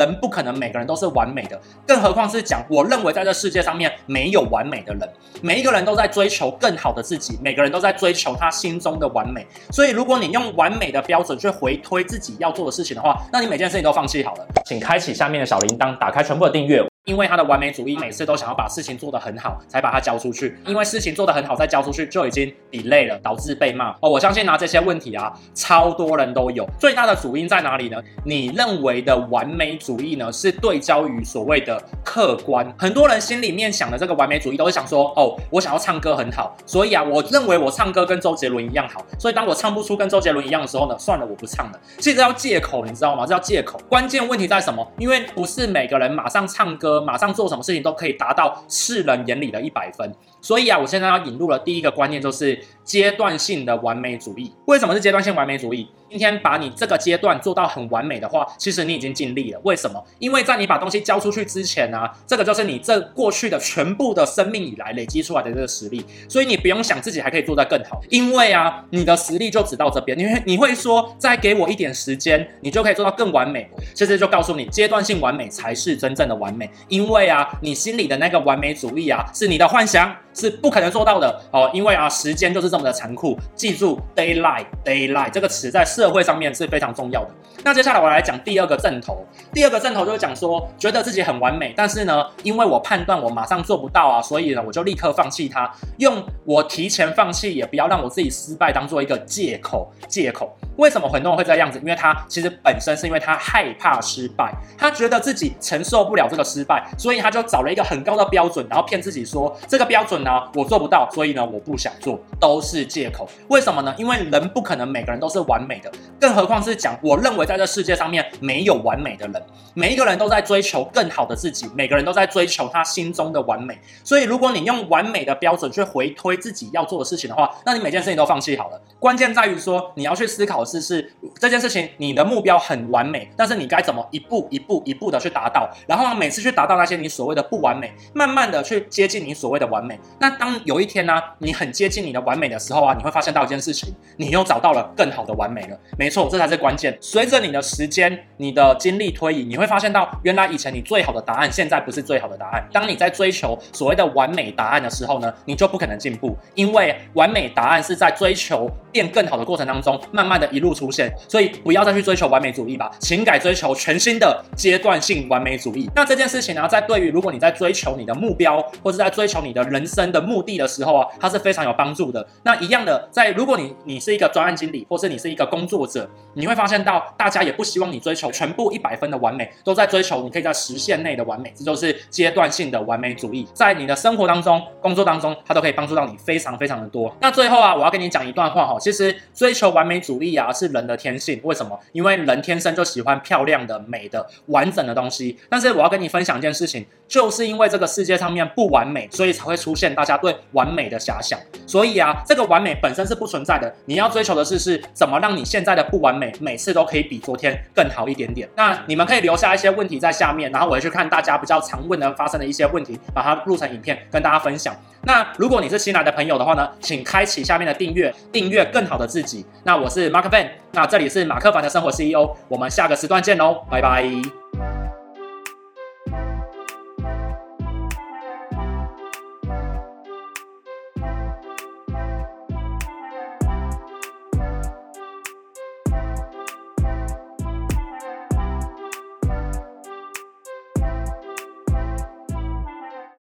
人不可能每个人都是完美的，更何况是讲我认为在这世界上面没有完美的人，每一个人都在追求更好的自己，每个人都在追求他心中的完美。所以，如果你用完美的标准去回推自己要做的事情的话，那你每件事情都放弃好了。请开启下面的小铃铛，打开全部的订阅。因为他的完美主义，每次都想要把事情做得很好，才把它交出去。因为事情做得很好，再交出去就已经 delay 了，导致被骂。哦，我相信拿这些问题啊，超多人都有。最大的主因在哪里呢？你认为的完美主义呢，是对焦于所谓的客观。很多人心里面想的这个完美主义，都是想说，哦，我想要唱歌很好，所以啊，我认为我唱歌跟周杰伦一样好。所以当我唱不出跟周杰伦一样的时候呢，算了，我不唱了。其实这叫借口，你知道吗？这叫借口。关键问题在什么？因为不是每个人马上唱歌。马上做什么事情都可以达到世人眼里的一百分，所以啊，我现在要引入的第一个观念就是阶段性的完美主义。为什么是阶段性完美主义？今天把你这个阶段做到很完美的话，其实你已经尽力了。为什么？因为在你把东西交出去之前呢、这个就是你这过去的全部的生命以来累积出来的这个实力，所以你不用想自己还可以做得更好，因为啊，你的实力就只到这边。你会你会说，再给我一点时间，你就可以做到更完美。其实就告诉你，阶段性完美才是真正的完美，因为啊，你心里的那个完美主义啊，是你的幻想。是不可能做到的哦，因为啊，时间就是这么的残酷。记住，daylight，daylight 这个词在社会上面是非常重要的。那接下来我来讲第二个正头，第二个正头就是讲说，觉得自己很完美，但是呢，因为我判断我马上做不到啊，所以呢，我就立刻放弃它，用我提前放弃，也不要让我自己失败当做一个借口，借口。为什么很多人会这样子？因为他其实本身是因为他害怕失败，他觉得自己承受不了这个失败，所以他就找了一个很高的标准，然后骗自己说这个标准呢，我做不到，所以呢，我不想做，都是借口。为什么呢？因为人不可能每个人都是完美的，更何况是讲我认为在这世界上面没有完美的人，每一个人都在追求更好的自己，每个人都在追求他心中的完美。所以如果你用完美的标准去回推自己要做的事情的话，那你每件事情都放弃好了。关键在于说你要去思考。是是这件事情，你的目标很完美，但是你该怎么一步一步一步的去达到？然后呢，每次去达到那些你所谓的不完美，慢慢的去接近你所谓的完美。那当有一天呢、你很接近你的完美的时候啊，你会发现到一件事情，你又找到了更好的完美了。没错，这才是关键。随着你的时间、你的经历推移，你会发现到原来以前你最好的答案，现在不是最好的答案。当你在追求所谓的完美答案的时候呢，你就不可能进步，因为完美答案是在追求变更好的过程当中，慢慢的一。路出现，所以不要再去追求完美主义吧，请改追求全新的阶段性完美主义。那这件事情呢，在对于如果你在追求你的目标，或者在追求你的人生的目的的时候啊，它是非常有帮助的。那一样的，在如果你你是一个专案经理，或是你是一个工作者，你会发现到大家也不希望你追求全部一百分的完美，都在追求你可以在时限内的完美，这就是阶段性的完美主义。在你的生活当中、工作当中，它都可以帮助到你非常非常的多。那最后啊，我要跟你讲一段话哈，其实追求完美主义啊。是人的天性，为什么？因为人天生就喜欢漂亮的、美的、完整的东西。但是我要跟你分享一件事情，就是因为这个世界上面不完美，所以才会出现大家对完美的遐想。所以啊，这个完美本身是不存在的。你要追求的是，是怎么让你现在的不完美，每次都可以比昨天更好一点点。那你们可以留下一些问题在下面，然后我会去看大家比较常问的发生的一些问题，把它录成影片跟大家分享。那如果你是新来的朋友的话呢，请开启下面的订阅，订阅更好的自己。那我是 Mark Ben，那这里是马克凡的生活 CEO，我们下个时段见喽，拜拜。